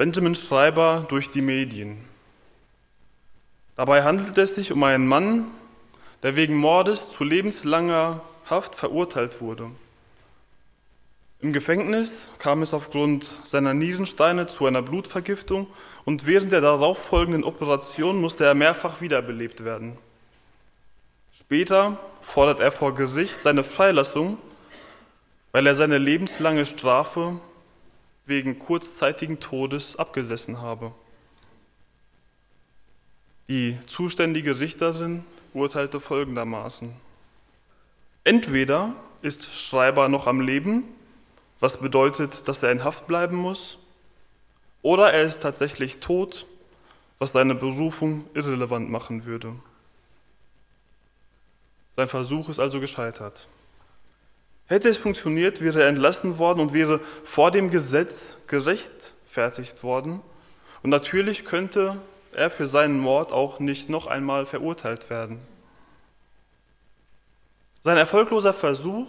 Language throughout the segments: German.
Benjamin Schreiber durch die Medien. Dabei handelt es sich um einen Mann, der wegen Mordes zu lebenslanger Haft verurteilt wurde. Im Gefängnis kam es aufgrund seiner Nierensteine zu einer Blutvergiftung und während der darauffolgenden Operation musste er mehrfach wiederbelebt werden. Später fordert er vor Gericht seine Freilassung, weil er seine lebenslange Strafe wegen kurzzeitigen Todes abgesessen habe. Die zuständige Richterin urteilte folgendermaßen. Entweder ist Schreiber noch am Leben, was bedeutet, dass er in Haft bleiben muss, oder er ist tatsächlich tot, was seine Berufung irrelevant machen würde. Sein Versuch ist also gescheitert. Hätte es funktioniert, wäre er entlassen worden und wäre vor dem Gesetz gerechtfertigt worden. Und natürlich könnte er für seinen Mord auch nicht noch einmal verurteilt werden. Sein erfolgloser Versuch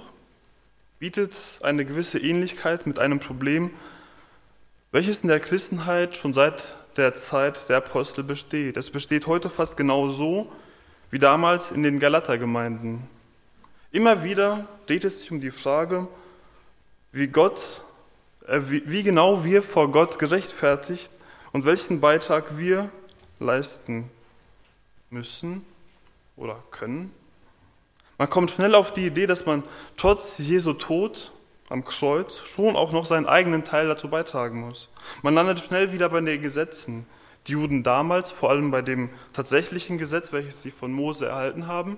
bietet eine gewisse Ähnlichkeit mit einem Problem, welches in der Christenheit schon seit der Zeit der Apostel besteht. Es besteht heute fast genau so wie damals in den Galatergemeinden. Immer wieder dreht es sich um die Frage, wie, Gott, äh, wie, wie genau wir vor Gott gerechtfertigt und welchen Beitrag wir leisten müssen oder können. Man kommt schnell auf die Idee, dass man trotz Jesu Tod am Kreuz schon auch noch seinen eigenen Teil dazu beitragen muss. Man landet schnell wieder bei den Gesetzen. Die Juden damals, vor allem bei dem tatsächlichen Gesetz, welches sie von Mose erhalten haben,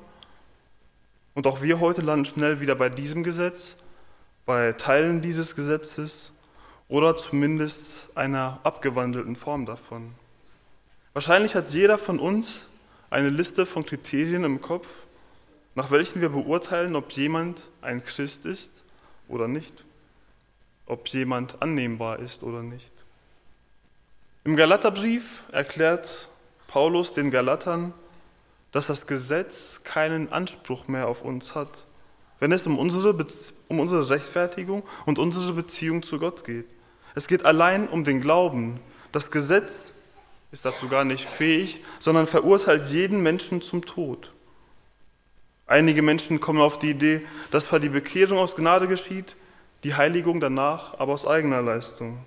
und auch wir heute landen schnell wieder bei diesem Gesetz, bei Teilen dieses Gesetzes oder zumindest einer abgewandelten Form davon. Wahrscheinlich hat jeder von uns eine Liste von Kriterien im Kopf, nach welchen wir beurteilen, ob jemand ein Christ ist oder nicht, ob jemand annehmbar ist oder nicht. Im Galaterbrief erklärt Paulus den Galatern, dass das Gesetz keinen Anspruch mehr auf uns hat, wenn es um unsere, um unsere Rechtfertigung und unsere Beziehung zu Gott geht. Es geht allein um den Glauben. Das Gesetz ist dazu gar nicht fähig, sondern verurteilt jeden Menschen zum Tod. Einige Menschen kommen auf die Idee, dass zwar die Bekehrung aus Gnade geschieht, die Heiligung danach aber aus eigener Leistung.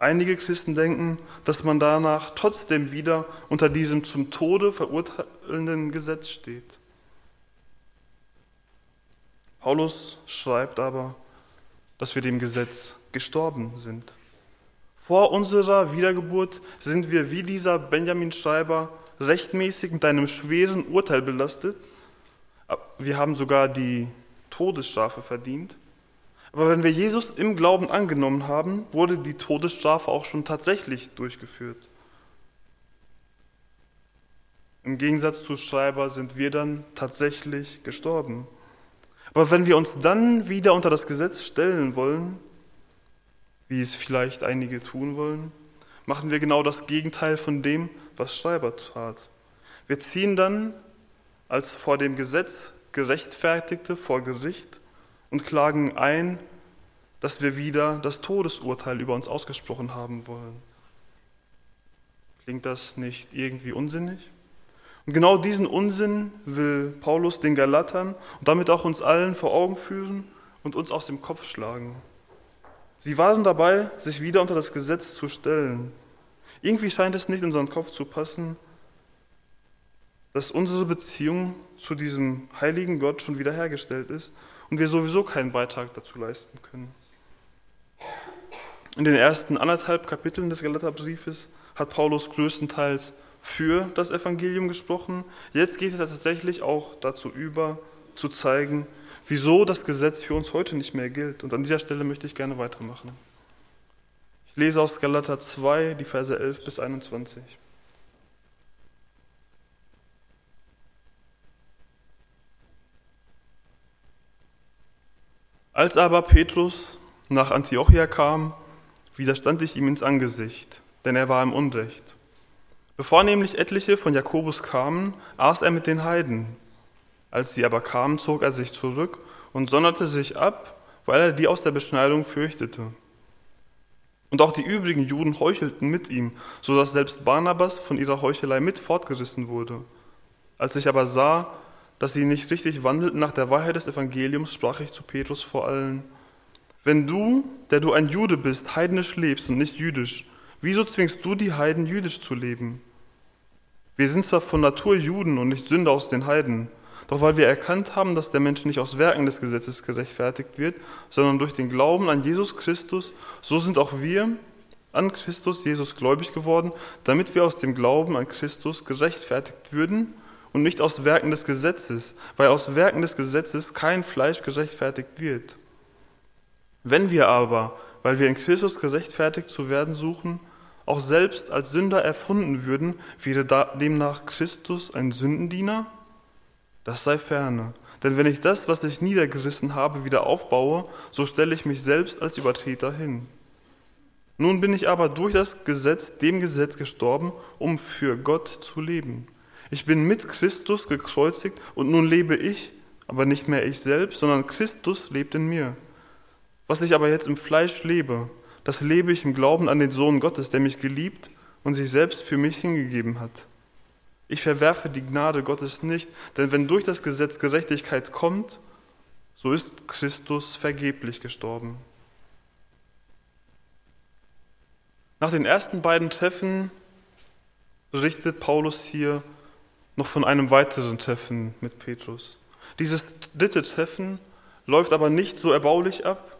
Einige Christen denken, dass man danach trotzdem wieder unter diesem zum Tode verurteilenden Gesetz steht. Paulus schreibt aber, dass wir dem Gesetz gestorben sind. Vor unserer Wiedergeburt sind wir wie dieser Benjamin Schreiber rechtmäßig mit einem schweren Urteil belastet. Wir haben sogar die Todesstrafe verdient. Aber wenn wir Jesus im Glauben angenommen haben, wurde die Todesstrafe auch schon tatsächlich durchgeführt. Im Gegensatz zu Schreiber sind wir dann tatsächlich gestorben. Aber wenn wir uns dann wieder unter das Gesetz stellen wollen, wie es vielleicht einige tun wollen, machen wir genau das Gegenteil von dem, was Schreiber tat. Wir ziehen dann als vor dem Gesetz Gerechtfertigte vor Gericht und klagen ein, dass wir wieder das Todesurteil über uns ausgesprochen haben wollen. Klingt das nicht irgendwie unsinnig? Und genau diesen Unsinn will Paulus den Galatern und damit auch uns allen vor Augen führen und uns aus dem Kopf schlagen. Sie waren dabei, sich wieder unter das Gesetz zu stellen. Irgendwie scheint es nicht in unseren Kopf zu passen, dass unsere Beziehung zu diesem heiligen Gott schon wiederhergestellt ist und wir sowieso keinen Beitrag dazu leisten können. In den ersten anderthalb Kapiteln des Galaterbriefes hat Paulus größtenteils für das Evangelium gesprochen. Jetzt geht er tatsächlich auch dazu über, zu zeigen, wieso das Gesetz für uns heute nicht mehr gilt. Und an dieser Stelle möchte ich gerne weitermachen. Ich lese aus Galater 2, die Verse 11 bis 21. Als aber Petrus nach Antiochia kam, widerstand ich ihm ins Angesicht, denn er war im Unrecht. Bevor nämlich etliche von Jakobus kamen, aß er mit den Heiden. Als sie aber kamen, zog er sich zurück und sonderte sich ab, weil er die aus der Beschneidung fürchtete. Und auch die übrigen Juden heuchelten mit ihm, so dass selbst Barnabas von ihrer Heuchelei mit fortgerissen wurde. Als ich aber sah, dass sie nicht richtig wandelten nach der Wahrheit des Evangeliums, sprach ich zu Petrus vor allen, wenn du, der du ein Jude bist, heidnisch lebst und nicht jüdisch, wieso zwingst du die Heiden jüdisch zu leben? Wir sind zwar von Natur Juden und nicht Sünder aus den Heiden, doch weil wir erkannt haben, dass der Mensch nicht aus Werken des Gesetzes gerechtfertigt wird, sondern durch den Glauben an Jesus Christus, so sind auch wir an Christus Jesus gläubig geworden, damit wir aus dem Glauben an Christus gerechtfertigt würden und nicht aus Werken des Gesetzes, weil aus Werken des Gesetzes kein Fleisch gerechtfertigt wird. Wenn wir aber, weil wir in Christus gerechtfertigt zu werden suchen, auch selbst als Sünder erfunden würden, wäre demnach Christus ein Sündendiener? Das sei ferne. Denn wenn ich das, was ich niedergerissen habe, wieder aufbaue, so stelle ich mich selbst als Übertreter hin. Nun bin ich aber durch das Gesetz, dem Gesetz gestorben, um für Gott zu leben. Ich bin mit Christus gekreuzigt und nun lebe ich, aber nicht mehr ich selbst, sondern Christus lebt in mir. Was ich aber jetzt im Fleisch lebe, das lebe ich im Glauben an den Sohn Gottes, der mich geliebt und sich selbst für mich hingegeben hat. Ich verwerfe die Gnade Gottes nicht, denn wenn durch das Gesetz Gerechtigkeit kommt, so ist Christus vergeblich gestorben. Nach den ersten beiden Treffen berichtet Paulus hier noch von einem weiteren Treffen mit Petrus. Dieses dritte Treffen läuft aber nicht so erbaulich ab,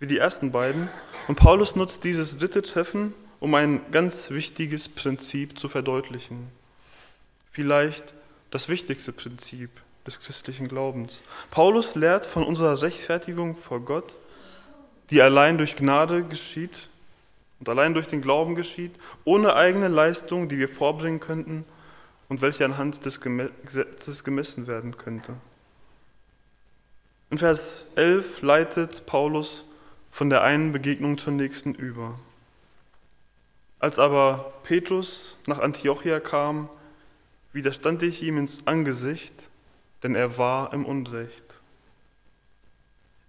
wie die ersten beiden. Und Paulus nutzt dieses dritte Treffen, um ein ganz wichtiges Prinzip zu verdeutlichen. Vielleicht das wichtigste Prinzip des christlichen Glaubens. Paulus lehrt von unserer Rechtfertigung vor Gott, die allein durch Gnade geschieht und allein durch den Glauben geschieht, ohne eigene Leistung, die wir vorbringen könnten und welche anhand des Gesetzes gemessen werden könnte. In Vers 11 leitet Paulus von der einen Begegnung zur nächsten über. Als aber Petrus nach Antiochia kam, widerstand ich ihm ins Angesicht, denn er war im Unrecht.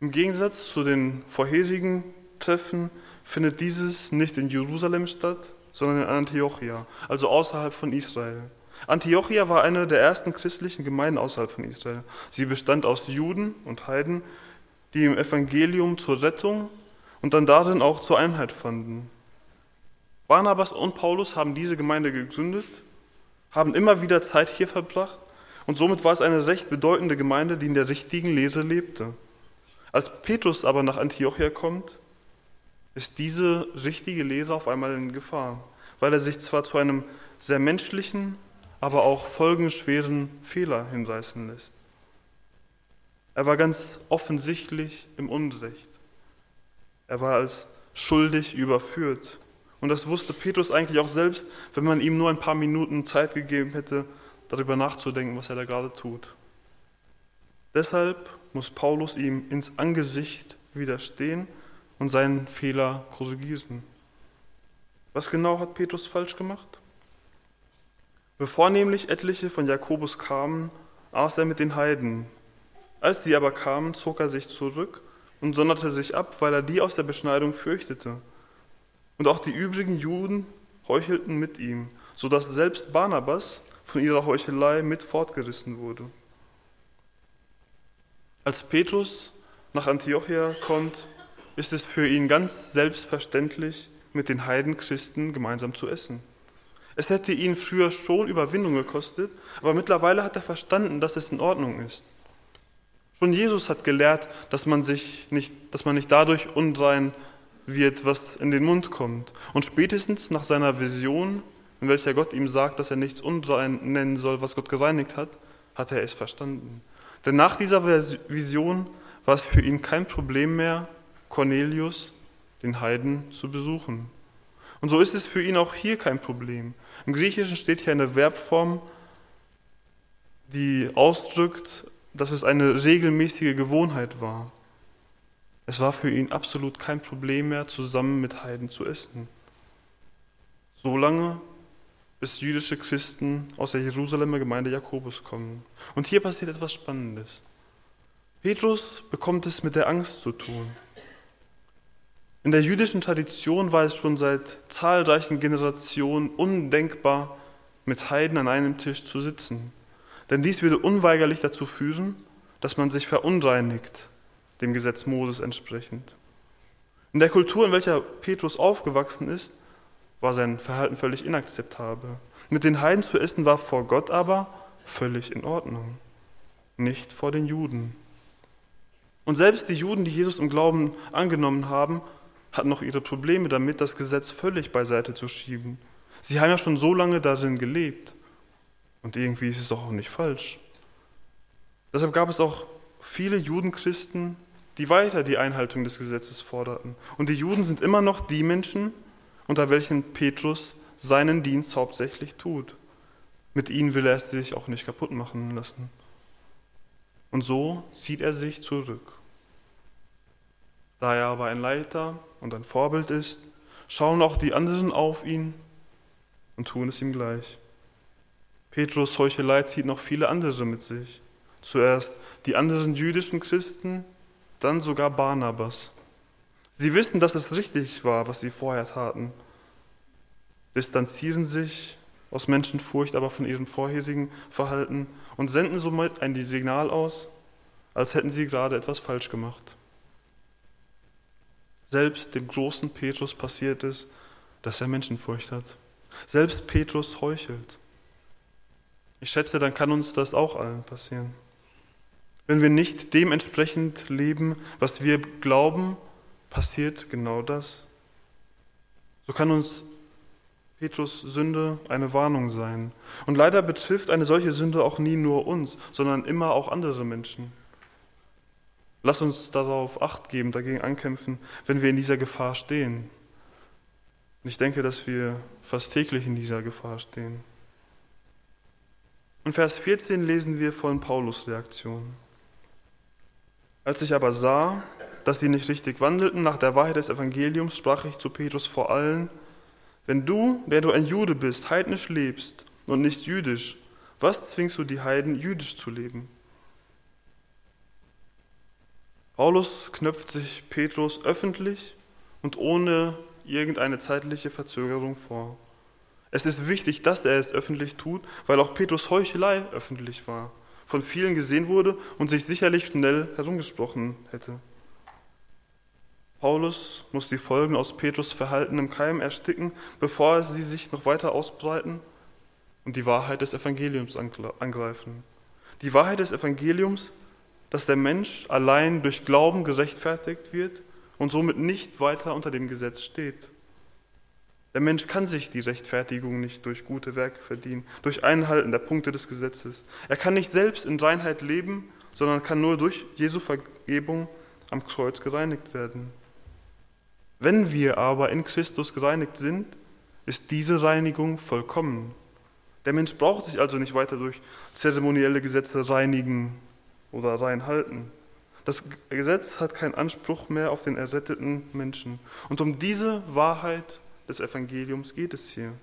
Im Gegensatz zu den vorherigen Treffen findet dieses nicht in Jerusalem statt, sondern in Antiochia, also außerhalb von Israel. Antiochia war eine der ersten christlichen Gemeinden außerhalb von Israel. Sie bestand aus Juden und Heiden, die im Evangelium zur Rettung und dann darin auch zur Einheit fanden. Barnabas und Paulus haben diese Gemeinde gegründet, haben immer wieder Zeit hier verbracht und somit war es eine recht bedeutende Gemeinde, die in der richtigen Lehre lebte. Als Petrus aber nach Antiochia kommt, ist diese richtige Lehre auf einmal in Gefahr, weil er sich zwar zu einem sehr menschlichen, aber auch folgenschweren Fehler hinreißen lässt. Er war ganz offensichtlich im Unrecht. Er war als schuldig überführt. Und das wusste Petrus eigentlich auch selbst, wenn man ihm nur ein paar Minuten Zeit gegeben hätte, darüber nachzudenken, was er da gerade tut. Deshalb muss Paulus ihm ins Angesicht widerstehen und seinen Fehler korrigieren. Was genau hat Petrus falsch gemacht? Bevor nämlich etliche von Jakobus kamen, aß er mit den Heiden, als sie aber kamen, zog er sich zurück und sonderte sich ab, weil er die aus der Beschneidung fürchtete. Und auch die übrigen Juden heuchelten mit ihm, so dass selbst Barnabas von ihrer Heuchelei mit fortgerissen wurde. Als Petrus nach Antiochia kommt, ist es für ihn ganz selbstverständlich, mit den Heidenchristen gemeinsam zu essen. Es hätte ihn früher schon Überwindung gekostet, aber mittlerweile hat er verstanden, dass es in Ordnung ist. Schon Jesus hat gelehrt, dass man, sich nicht, dass man nicht dadurch unrein wird, was in den Mund kommt. Und spätestens nach seiner Vision, in welcher Gott ihm sagt, dass er nichts unrein nennen soll, was Gott gereinigt hat, hat er es verstanden. Denn nach dieser Vision war es für ihn kein Problem mehr, Cornelius, den Heiden, zu besuchen. Und so ist es für ihn auch hier kein Problem. Im Griechischen steht hier eine Verbform, die ausdrückt, dass es eine regelmäßige Gewohnheit war. Es war für ihn absolut kein Problem mehr, zusammen mit Heiden zu essen. Solange bis jüdische Christen aus der Jerusalemer Gemeinde Jakobus kommen. Und hier passiert etwas Spannendes. Petrus bekommt es mit der Angst zu tun. In der jüdischen Tradition war es schon seit zahlreichen Generationen undenkbar, mit Heiden an einem Tisch zu sitzen. Denn dies würde unweigerlich dazu führen, dass man sich verunreinigt, dem Gesetz Moses entsprechend. In der Kultur, in welcher Petrus aufgewachsen ist, war sein Verhalten völlig inakzeptabel. Mit den Heiden zu essen war vor Gott aber völlig in Ordnung, nicht vor den Juden. Und selbst die Juden, die Jesus im Glauben angenommen haben, hatten noch ihre Probleme damit, das Gesetz völlig beiseite zu schieben. Sie haben ja schon so lange darin gelebt. Und irgendwie ist es auch nicht falsch. Deshalb gab es auch viele Judenchristen, die weiter die Einhaltung des Gesetzes forderten. Und die Juden sind immer noch die Menschen, unter welchen Petrus seinen Dienst hauptsächlich tut. Mit ihnen will er es sich auch nicht kaputt machen lassen. Und so zieht er sich zurück. Da er aber ein Leiter und ein Vorbild ist, schauen auch die anderen auf ihn und tun es ihm gleich. Petrus Heuchelei zieht noch viele andere mit sich. Zuerst die anderen jüdischen Christen, dann sogar Barnabas. Sie wissen, dass es richtig war, was sie vorher taten, distanzieren sich aus Menschenfurcht aber von ihrem vorherigen Verhalten und senden somit ein Signal aus, als hätten sie gerade etwas falsch gemacht. Selbst dem großen Petrus passiert es, dass er Menschenfurcht hat. Selbst Petrus heuchelt. Ich schätze, dann kann uns das auch allen passieren. Wenn wir nicht dementsprechend leben, was wir glauben, passiert genau das. So kann uns Petrus Sünde eine Warnung sein. Und leider betrifft eine solche Sünde auch nie nur uns, sondern immer auch andere Menschen. Lass uns darauf acht geben, dagegen ankämpfen, wenn wir in dieser Gefahr stehen. Und ich denke, dass wir fast täglich in dieser Gefahr stehen. In Vers 14 lesen wir von Paulus Reaktion. Als ich aber sah, dass sie nicht richtig wandelten nach der Wahrheit des Evangeliums, sprach ich zu Petrus vor allen, wenn du, der du ein Jude bist, heidnisch lebst und nicht jüdisch, was zwingst du die Heiden, jüdisch zu leben? Paulus knöpft sich Petrus öffentlich und ohne irgendeine zeitliche Verzögerung vor. Es ist wichtig, dass er es öffentlich tut, weil auch Petrus Heuchelei öffentlich war, von vielen gesehen wurde und sich sicherlich schnell herumgesprochen hätte. Paulus muss die Folgen aus Petrus Verhalten im Keim ersticken, bevor sie sich noch weiter ausbreiten und die Wahrheit des Evangeliums angreifen. Die Wahrheit des Evangeliums dass der Mensch allein durch Glauben gerechtfertigt wird und somit nicht weiter unter dem Gesetz steht. Der Mensch kann sich die Rechtfertigung nicht durch gute Werke verdienen, durch Einhalten der Punkte des Gesetzes. Er kann nicht selbst in Reinheit leben, sondern kann nur durch Jesu Vergebung am Kreuz gereinigt werden. Wenn wir aber in Christus gereinigt sind, ist diese Reinigung vollkommen. Der Mensch braucht sich also nicht weiter durch zeremonielle Gesetze reinigen oder reinhalten. Das Gesetz hat keinen Anspruch mehr auf den erretteten Menschen. Und um diese Wahrheit des Evangeliums geht es hier.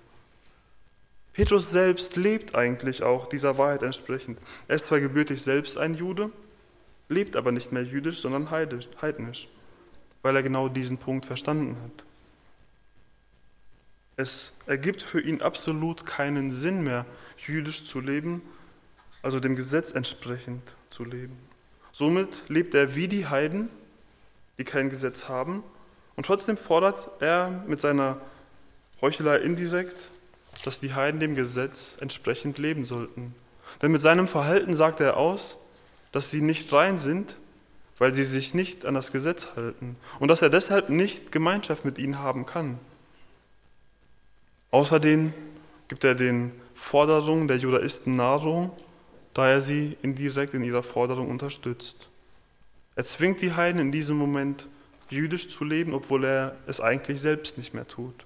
Petrus selbst lebt eigentlich auch dieser Wahrheit entsprechend. Er ist zwar gebürtig selbst ein Jude, lebt aber nicht mehr jüdisch, sondern heidnisch, weil er genau diesen Punkt verstanden hat. Es ergibt für ihn absolut keinen Sinn mehr, jüdisch zu leben, also dem Gesetz entsprechend zu leben. Somit lebt er wie die Heiden, die kein Gesetz haben, und trotzdem fordert er mit seiner Heuchelei indirekt, dass die Heiden dem Gesetz entsprechend leben sollten. Denn mit seinem Verhalten sagt er aus, dass sie nicht rein sind, weil sie sich nicht an das Gesetz halten und dass er deshalb nicht Gemeinschaft mit ihnen haben kann. Außerdem gibt er den Forderungen der Judaisten Nahrung da er sie indirekt in ihrer Forderung unterstützt. Er zwingt die Heiden in diesem Moment jüdisch zu leben, obwohl er es eigentlich selbst nicht mehr tut.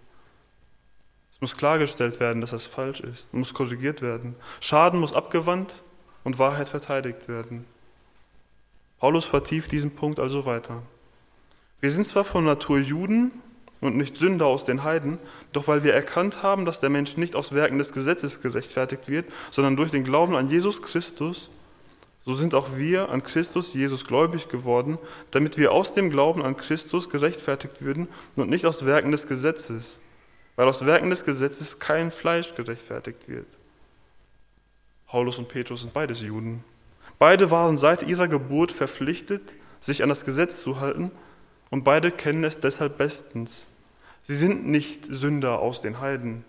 Es muss klargestellt werden, dass das falsch ist, muss korrigiert werden. Schaden muss abgewandt und Wahrheit verteidigt werden. Paulus vertieft diesen Punkt also weiter. Wir sind zwar von Natur Juden, und nicht Sünder aus den Heiden, doch weil wir erkannt haben, dass der Mensch nicht aus Werken des Gesetzes gerechtfertigt wird, sondern durch den Glauben an Jesus Christus, so sind auch wir an Christus Jesus gläubig geworden, damit wir aus dem Glauben an Christus gerechtfertigt würden und nicht aus Werken des Gesetzes, weil aus Werken des Gesetzes kein Fleisch gerechtfertigt wird. Paulus und Petrus sind beides Juden. Beide waren seit ihrer Geburt verpflichtet, sich an das Gesetz zu halten, und beide kennen es deshalb bestens. Sie sind nicht Sünder aus den Heiden.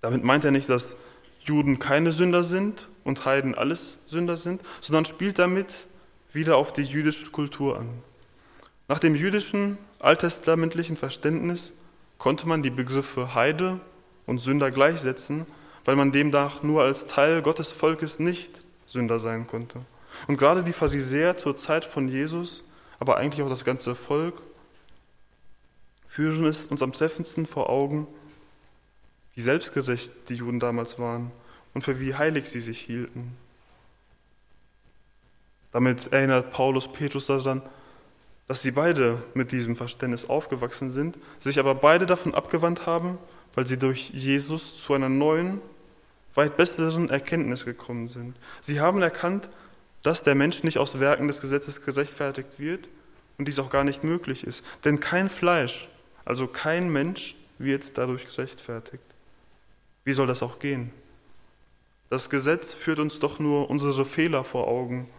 Damit meint er nicht, dass Juden keine Sünder sind und Heiden alles Sünder sind, sondern spielt damit wieder auf die jüdische Kultur an. Nach dem jüdischen alttestamentlichen Verständnis konnte man die Begriffe Heide und Sünder gleichsetzen, weil man demnach nur als Teil Gottes Volkes nicht Sünder sein konnte. Und gerade die Pharisäer zur Zeit von Jesus, aber eigentlich auch das ganze Volk, führen es uns am treffendsten vor Augen, wie selbstgerecht die Juden damals waren und für wie heilig sie sich hielten. Damit erinnert Paulus Petrus daran, dass sie beide mit diesem Verständnis aufgewachsen sind, sich aber beide davon abgewandt haben, weil sie durch Jesus zu einer neuen, weit besseren Erkenntnis gekommen sind. Sie haben erkannt, dass der Mensch nicht aus Werken des Gesetzes gerechtfertigt wird und dies auch gar nicht möglich ist. Denn kein Fleisch, also kein Mensch wird dadurch gerechtfertigt. Wie soll das auch gehen? Das Gesetz führt uns doch nur unsere Fehler vor Augen,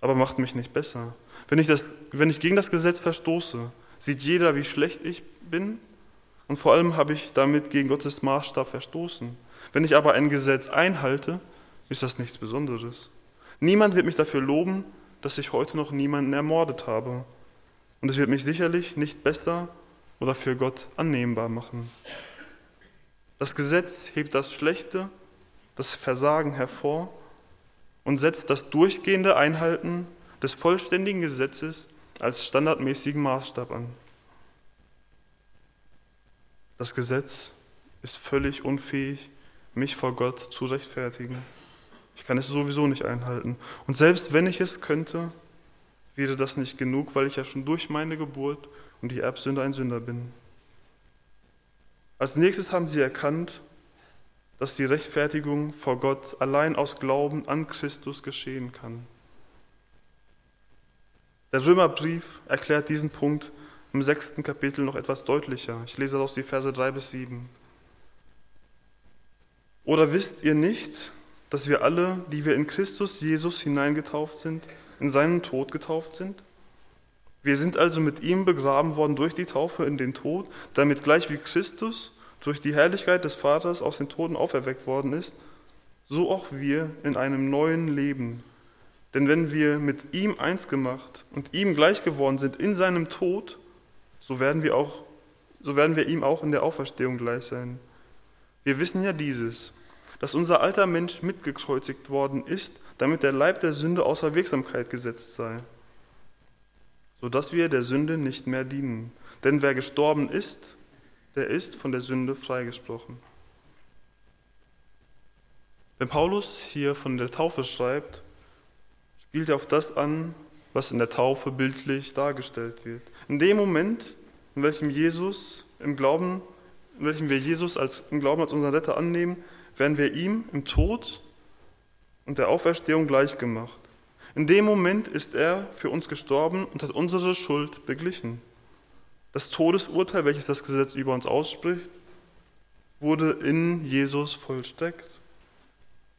aber macht mich nicht besser. Wenn ich, das, wenn ich gegen das Gesetz verstoße, sieht jeder, wie schlecht ich bin und vor allem habe ich damit gegen Gottes Maßstab verstoßen. Wenn ich aber ein Gesetz einhalte, ist das nichts Besonderes. Niemand wird mich dafür loben, dass ich heute noch niemanden ermordet habe. Und es wird mich sicherlich nicht besser oder für Gott annehmbar machen. Das Gesetz hebt das Schlechte das Versagen hervor und setzt das durchgehende Einhalten des vollständigen Gesetzes als standardmäßigen Maßstab an. Das Gesetz ist völlig unfähig, mich vor Gott zu rechtfertigen. Ich kann es sowieso nicht einhalten. Und selbst wenn ich es könnte, wäre das nicht genug, weil ich ja schon durch meine Geburt und die Erbsünde ein Sünder bin. Als nächstes haben sie erkannt, dass die Rechtfertigung vor Gott allein aus Glauben an Christus geschehen kann. Der Römerbrief erklärt diesen Punkt im sechsten Kapitel noch etwas deutlicher. Ich lese daraus die Verse 3 bis 7. Oder wisst ihr nicht, dass wir alle, die wir in Christus Jesus hineingetauft sind, in seinen Tod getauft sind? Wir sind also mit ihm begraben worden durch die Taufe in den Tod, damit gleich wie Christus durch die Herrlichkeit des Vaters aus den Toten auferweckt worden ist, so auch wir in einem neuen Leben. Denn wenn wir mit ihm eins gemacht und ihm gleich geworden sind in seinem Tod, so werden wir auch so werden wir ihm auch in der Auferstehung gleich sein. Wir wissen ja dieses, dass unser alter Mensch mitgekreuzigt worden ist, damit der Leib der Sünde außer Wirksamkeit gesetzt sei, so dass wir der Sünde nicht mehr dienen. Denn wer gestorben ist, der ist von der Sünde freigesprochen. Wenn Paulus hier von der Taufe schreibt, spielt er auf das an, was in der Taufe bildlich dargestellt wird. In dem Moment, in welchem Jesus im Glauben, in welchem wir Jesus als, im Glauben als unseren Retter annehmen, werden wir ihm im Tod und der Auferstehung gleichgemacht. In dem Moment ist er für uns gestorben und hat unsere Schuld beglichen. Das Todesurteil, welches das Gesetz über uns ausspricht, wurde in Jesus vollstreckt.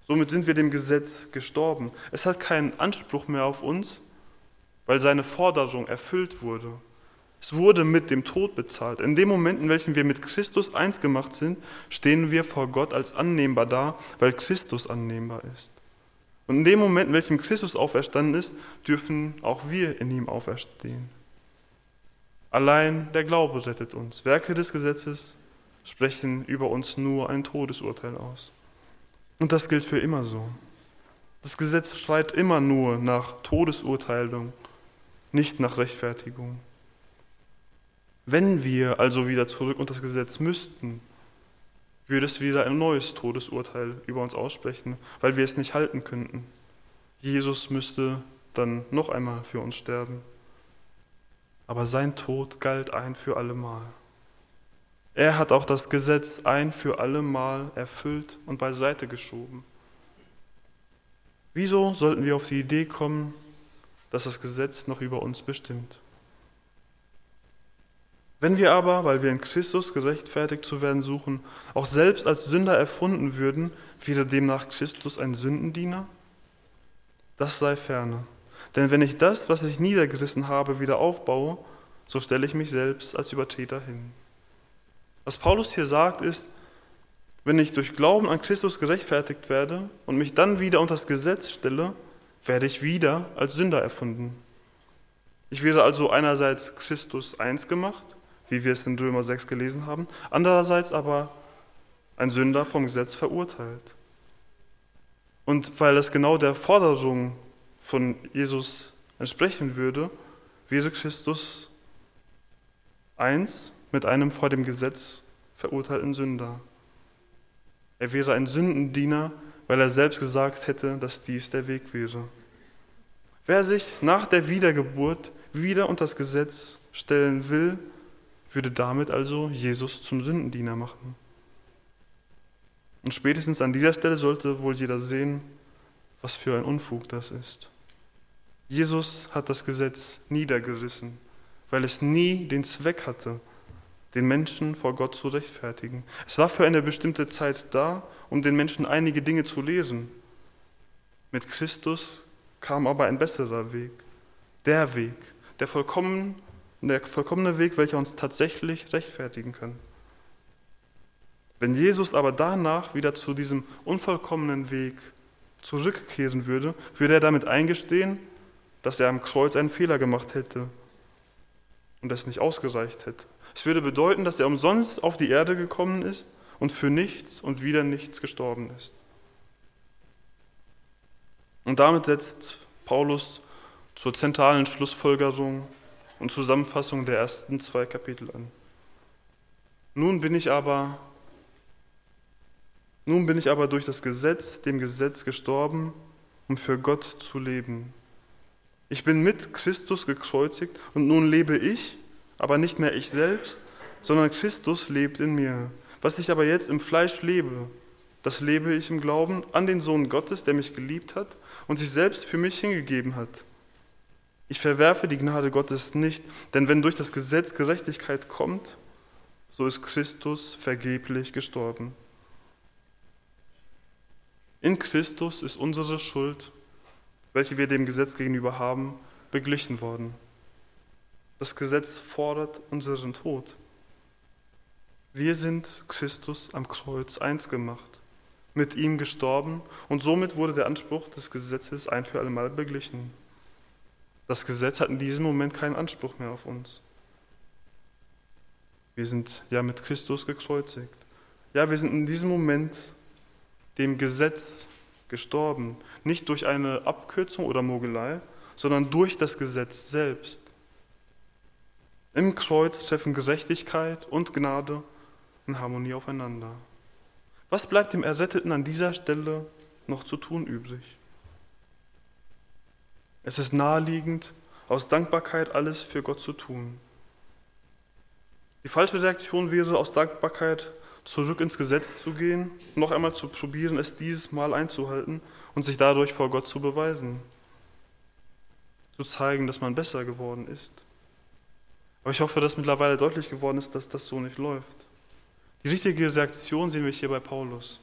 Somit sind wir dem Gesetz gestorben. Es hat keinen Anspruch mehr auf uns, weil seine Forderung erfüllt wurde. Es wurde mit dem Tod bezahlt. In dem Moment, in welchem wir mit Christus eins gemacht sind, stehen wir vor Gott als annehmbar da, weil Christus annehmbar ist. Und in dem Moment, in welchem Christus auferstanden ist, dürfen auch wir in ihm auferstehen. Allein der Glaube rettet uns. Werke des Gesetzes sprechen über uns nur ein Todesurteil aus. Und das gilt für immer so. Das Gesetz schreit immer nur nach Todesurteilung, nicht nach Rechtfertigung. Wenn wir also wieder zurück unter das Gesetz müssten, würde es wieder ein neues Todesurteil über uns aussprechen, weil wir es nicht halten könnten. Jesus müsste dann noch einmal für uns sterben aber sein Tod galt ein für allemal. Er hat auch das Gesetz ein für allemal erfüllt und beiseite geschoben. Wieso sollten wir auf die Idee kommen, dass das Gesetz noch über uns bestimmt? Wenn wir aber, weil wir in Christus gerechtfertigt zu werden suchen, auch selbst als Sünder erfunden würden, wäre demnach Christus ein Sündendiener? Das sei ferne. Denn wenn ich das, was ich niedergerissen habe, wieder aufbaue, so stelle ich mich selbst als Übertreter hin. Was Paulus hier sagt, ist, wenn ich durch Glauben an Christus gerechtfertigt werde und mich dann wieder unter das Gesetz stelle, werde ich wieder als Sünder erfunden. Ich werde also einerseits Christus eins gemacht, wie wir es in Römer 6 gelesen haben, andererseits aber ein Sünder vom Gesetz verurteilt. Und weil es genau der Forderung von Jesus entsprechen würde, wäre Christus eins mit einem vor dem Gesetz verurteilten Sünder. Er wäre ein Sündendiener, weil er selbst gesagt hätte, dass dies der Weg wäre. Wer sich nach der Wiedergeburt wieder unter das Gesetz stellen will, würde damit also Jesus zum Sündendiener machen. Und spätestens an dieser Stelle sollte wohl jeder sehen, was für ein Unfug das ist. Jesus hat das Gesetz niedergerissen, weil es nie den Zweck hatte, den Menschen vor Gott zu rechtfertigen. Es war für eine bestimmte Zeit da, um den Menschen einige Dinge zu lehren. Mit Christus kam aber ein besserer Weg, der Weg, der, vollkommen, der vollkommene Weg, welcher uns tatsächlich rechtfertigen kann. Wenn Jesus aber danach wieder zu diesem unvollkommenen Weg zurückkehren würde, würde er damit eingestehen, dass er am Kreuz einen Fehler gemacht hätte und es nicht ausgereicht hätte. Es würde bedeuten, dass er umsonst auf die Erde gekommen ist und für nichts und wieder nichts gestorben ist. Und damit setzt Paulus zur zentralen Schlussfolgerung und Zusammenfassung der ersten zwei Kapitel an. Nun bin ich aber nun bin ich aber durch das Gesetz, dem Gesetz gestorben, um für Gott zu leben. Ich bin mit Christus gekreuzigt und nun lebe ich, aber nicht mehr ich selbst, sondern Christus lebt in mir. Was ich aber jetzt im Fleisch lebe, das lebe ich im Glauben an den Sohn Gottes, der mich geliebt hat und sich selbst für mich hingegeben hat. Ich verwerfe die Gnade Gottes nicht, denn wenn durch das Gesetz Gerechtigkeit kommt, so ist Christus vergeblich gestorben. In Christus ist unsere Schuld, welche wir dem Gesetz gegenüber haben, beglichen worden. Das Gesetz fordert unseren Tod. Wir sind Christus am Kreuz eins gemacht, mit ihm gestorben und somit wurde der Anspruch des Gesetzes ein für allemal beglichen. Das Gesetz hat in diesem Moment keinen Anspruch mehr auf uns. Wir sind ja mit Christus gekreuzigt. Ja, wir sind in diesem Moment dem Gesetz gestorben, nicht durch eine Abkürzung oder Mogelei, sondern durch das Gesetz selbst. Im Kreuz treffen Gerechtigkeit und Gnade in Harmonie aufeinander. Was bleibt dem Erretteten an dieser Stelle noch zu tun übrig? Es ist naheliegend, aus Dankbarkeit alles für Gott zu tun. Die falsche Reaktion wäre, aus Dankbarkeit zurück ins Gesetz zu gehen, noch einmal zu probieren, es dieses Mal einzuhalten und sich dadurch vor Gott zu beweisen, zu zeigen, dass man besser geworden ist. Aber ich hoffe, dass mittlerweile deutlich geworden ist, dass das so nicht läuft. Die richtige Reaktion sehen wir hier bei Paulus.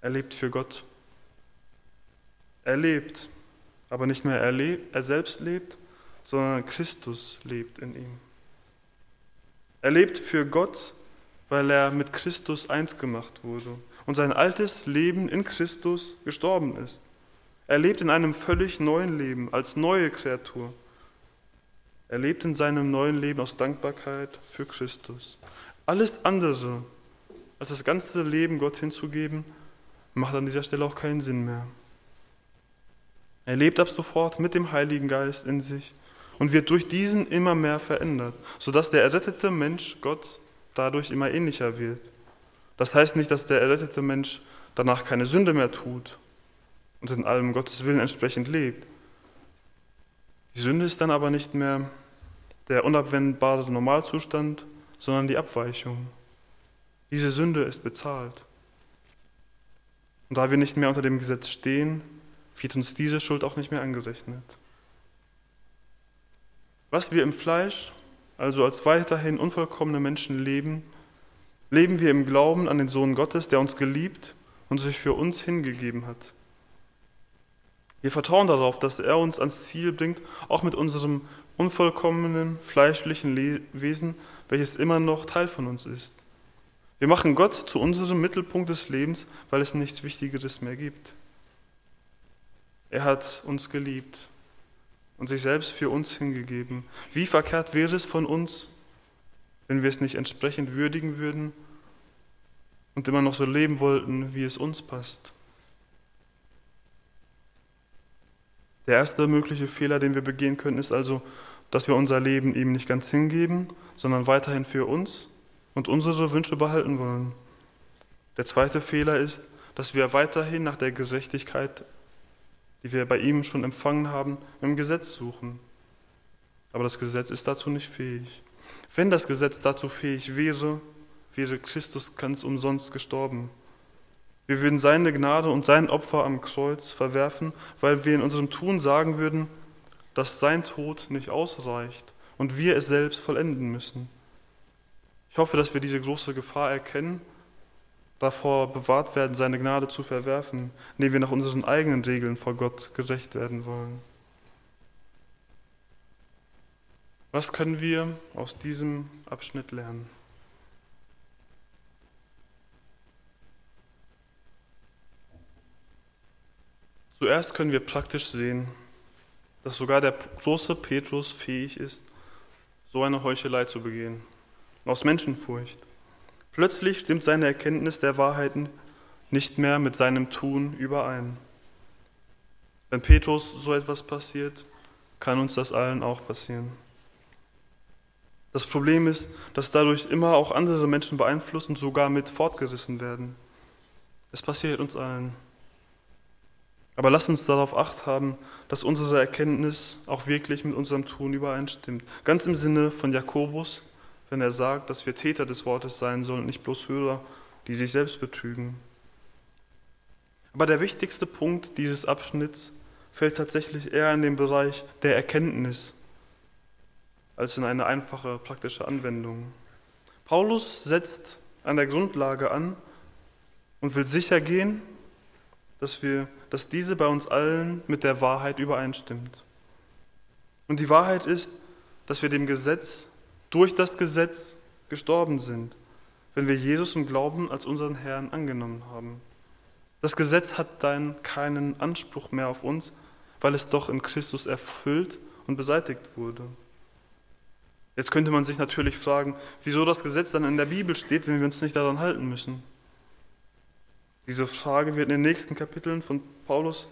Er lebt für Gott. Er lebt, aber nicht mehr er, lebt, er selbst lebt, sondern Christus lebt in ihm. Er lebt für Gott, weil er mit Christus eins gemacht wurde und sein altes Leben in Christus gestorben ist. Er lebt in einem völlig neuen Leben als neue Kreatur. Er lebt in seinem neuen Leben aus Dankbarkeit für Christus. Alles andere, als das ganze Leben Gott hinzugeben, macht an dieser Stelle auch keinen Sinn mehr. Er lebt ab sofort mit dem Heiligen Geist in sich und wird durch diesen immer mehr verändert, sodass der errettete Mensch Gott dadurch immer ähnlicher wird. Das heißt nicht, dass der errettete Mensch danach keine Sünde mehr tut und in allem Gottes Willen entsprechend lebt. Die Sünde ist dann aber nicht mehr der unabwendbare Normalzustand, sondern die Abweichung. Diese Sünde ist bezahlt. Und da wir nicht mehr unter dem Gesetz stehen, wird uns diese Schuld auch nicht mehr angerechnet. Was wir im Fleisch, also als weiterhin unvollkommene Menschen leben, leben wir im Glauben an den Sohn Gottes, der uns geliebt und sich für uns hingegeben hat. Wir vertrauen darauf, dass er uns ans Ziel bringt, auch mit unserem unvollkommenen fleischlichen Wesen, welches immer noch Teil von uns ist. Wir machen Gott zu unserem Mittelpunkt des Lebens, weil es nichts Wichtigeres mehr gibt. Er hat uns geliebt und sich selbst für uns hingegeben. Wie verkehrt wäre es von uns, wenn wir es nicht entsprechend würdigen würden und immer noch so leben wollten, wie es uns passt? Der erste mögliche Fehler, den wir begehen können, ist also, dass wir unser Leben ihm nicht ganz hingeben, sondern weiterhin für uns und unsere Wünsche behalten wollen. Der zweite Fehler ist, dass wir weiterhin nach der Gerechtigkeit, die wir bei ihm schon empfangen haben, im Gesetz suchen. Aber das Gesetz ist dazu nicht fähig. Wenn das Gesetz dazu fähig wäre, wäre Christus ganz umsonst gestorben. Wir würden seine Gnade und sein Opfer am Kreuz verwerfen, weil wir in unserem Tun sagen würden, dass sein Tod nicht ausreicht und wir es selbst vollenden müssen. Ich hoffe, dass wir diese große Gefahr erkennen, davor bewahrt werden, seine Gnade zu verwerfen, indem wir nach unseren eigenen Regeln vor Gott gerecht werden wollen. Was können wir aus diesem Abschnitt lernen? Zuerst können wir praktisch sehen, dass sogar der große Petrus fähig ist, so eine Heuchelei zu begehen, aus Menschenfurcht. Plötzlich stimmt seine Erkenntnis der Wahrheiten nicht mehr mit seinem Tun überein. Wenn Petrus so etwas passiert, kann uns das allen auch passieren. Das Problem ist, dass dadurch immer auch andere Menschen beeinflusst und sogar mit fortgerissen werden. Es passiert uns allen. Aber lasst uns darauf acht haben, dass unsere Erkenntnis auch wirklich mit unserem Tun übereinstimmt. Ganz im Sinne von Jakobus, wenn er sagt, dass wir Täter des Wortes sein sollen, nicht bloß Hörer, die sich selbst betrügen. Aber der wichtigste Punkt dieses Abschnitts fällt tatsächlich eher in den Bereich der Erkenntnis als in eine einfache praktische Anwendung. Paulus setzt an der Grundlage an und will sicher gehen, dass, wir, dass diese bei uns allen mit der Wahrheit übereinstimmt. Und die Wahrheit ist, dass wir dem Gesetz, durch das Gesetz gestorben sind, wenn wir Jesus im Glauben als unseren Herrn angenommen haben. Das Gesetz hat dann keinen Anspruch mehr auf uns, weil es doch in Christus erfüllt und beseitigt wurde. Jetzt könnte man sich natürlich fragen, wieso das Gesetz dann in der Bibel steht, wenn wir uns nicht daran halten müssen. Diese Frage wird in den nächsten Kapiteln von Paulus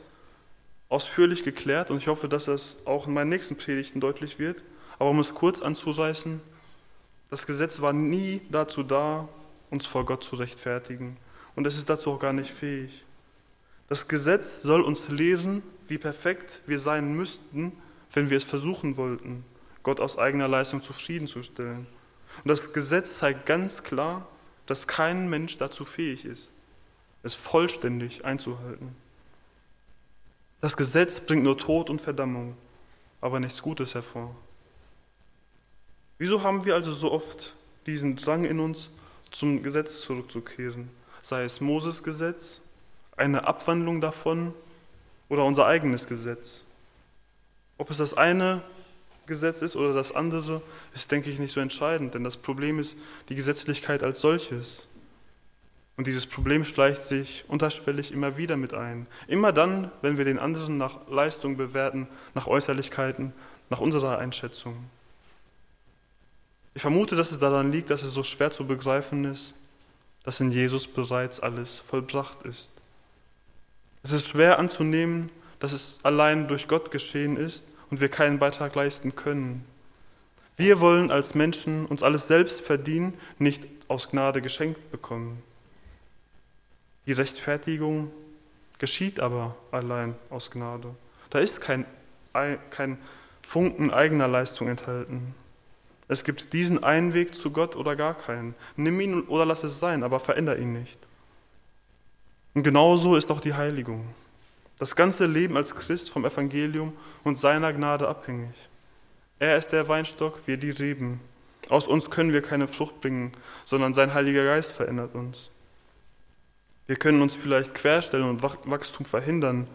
ausführlich geklärt und ich hoffe, dass das auch in meinen nächsten Predigten deutlich wird. Aber um es kurz anzureißen, das Gesetz war nie dazu da, uns vor Gott zu rechtfertigen und es ist dazu auch gar nicht fähig. Das Gesetz soll uns lehren, wie perfekt wir sein müssten, wenn wir es versuchen wollten, Gott aus eigener Leistung zufriedenzustellen. Und das Gesetz zeigt ganz klar, dass kein Mensch dazu fähig ist es vollständig einzuhalten. Das Gesetz bringt nur Tod und Verdammung, aber nichts Gutes hervor. Wieso haben wir also so oft diesen Drang in uns, zum Gesetz zurückzukehren? Sei es Moses Gesetz, eine Abwandlung davon oder unser eigenes Gesetz. Ob es das eine Gesetz ist oder das andere, ist, denke ich, nicht so entscheidend, denn das Problem ist die Gesetzlichkeit als solches. Und dieses Problem schleicht sich unterschwellig immer wieder mit ein. Immer dann, wenn wir den anderen nach Leistung bewerten, nach Äußerlichkeiten, nach unserer Einschätzung. Ich vermute, dass es daran liegt, dass es so schwer zu begreifen ist, dass in Jesus bereits alles vollbracht ist. Es ist schwer anzunehmen, dass es allein durch Gott geschehen ist und wir keinen Beitrag leisten können. Wir wollen als Menschen uns alles selbst verdienen, nicht aus Gnade geschenkt bekommen. Die Rechtfertigung geschieht aber allein aus Gnade. Da ist kein, kein Funken eigener Leistung enthalten. Es gibt diesen einen Weg zu Gott oder gar keinen. Nimm ihn oder lass es sein, aber veränder ihn nicht. Und genauso ist auch die Heiligung. Das ganze Leben als Christ vom Evangelium und seiner Gnade abhängig. Er ist der Weinstock, wir die Reben. Aus uns können wir keine Frucht bringen, sondern sein Heiliger Geist verändert uns. Wir können uns vielleicht querstellen und Wachstum verhindern,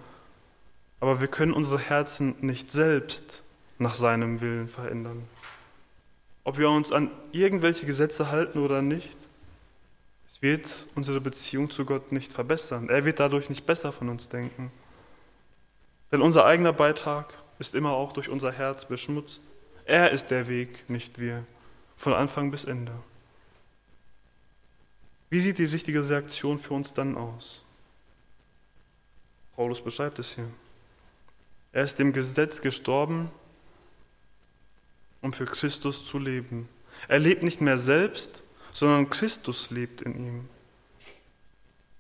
aber wir können unsere Herzen nicht selbst nach seinem Willen verändern. Ob wir uns an irgendwelche Gesetze halten oder nicht, es wird unsere Beziehung zu Gott nicht verbessern. Er wird dadurch nicht besser von uns denken. Denn unser eigener Beitrag ist immer auch durch unser Herz beschmutzt. Er ist der Weg, nicht wir, von Anfang bis Ende. Wie sieht die richtige Reaktion für uns dann aus? Paulus beschreibt es hier. Er ist dem Gesetz gestorben, um für Christus zu leben. Er lebt nicht mehr selbst, sondern Christus lebt in ihm.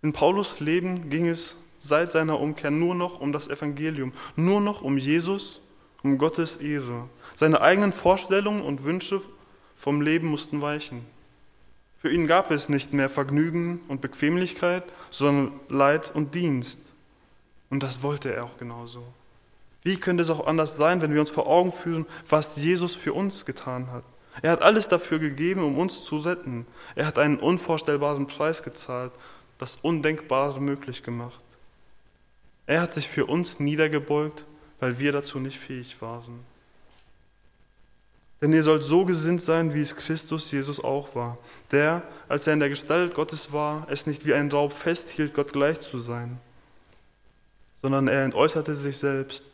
In Paulus Leben ging es seit seiner Umkehr nur noch um das Evangelium, nur noch um Jesus, um Gottes Ehre. Seine eigenen Vorstellungen und Wünsche vom Leben mussten weichen. Für ihn gab es nicht mehr Vergnügen und Bequemlichkeit, sondern Leid und Dienst. Und das wollte er auch genauso. Wie könnte es auch anders sein, wenn wir uns vor Augen führen, was Jesus für uns getan hat? Er hat alles dafür gegeben, um uns zu retten. Er hat einen unvorstellbaren Preis gezahlt, das Undenkbare möglich gemacht. Er hat sich für uns niedergebeugt, weil wir dazu nicht fähig waren. Denn ihr sollt so gesinnt sein, wie es Christus Jesus auch war, der, als er in der Gestalt Gottes war, es nicht wie ein Raub festhielt, Gott gleich zu sein, sondern er entäußerte sich selbst,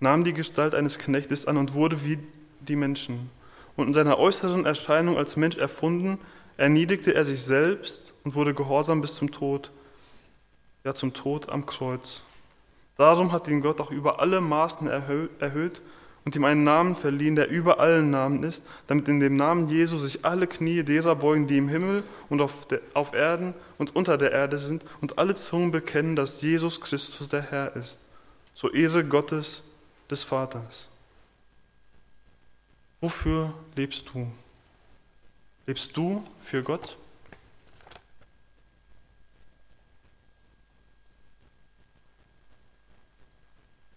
nahm die Gestalt eines Knechtes an und wurde wie die Menschen. Und in seiner äußeren Erscheinung als Mensch erfunden, erniedrigte er sich selbst und wurde gehorsam bis zum Tod, ja zum Tod am Kreuz. Darum hat ihn Gott auch über alle Maßen erhöht und ihm einen Namen verliehen, der über allen Namen ist, damit in dem Namen Jesu sich alle Knie derer beugen, die im Himmel und auf, der, auf Erden und unter der Erde sind, und alle Zungen bekennen, dass Jesus Christus der Herr ist, zur Ehre Gottes des Vaters. Wofür lebst du? Lebst du für Gott?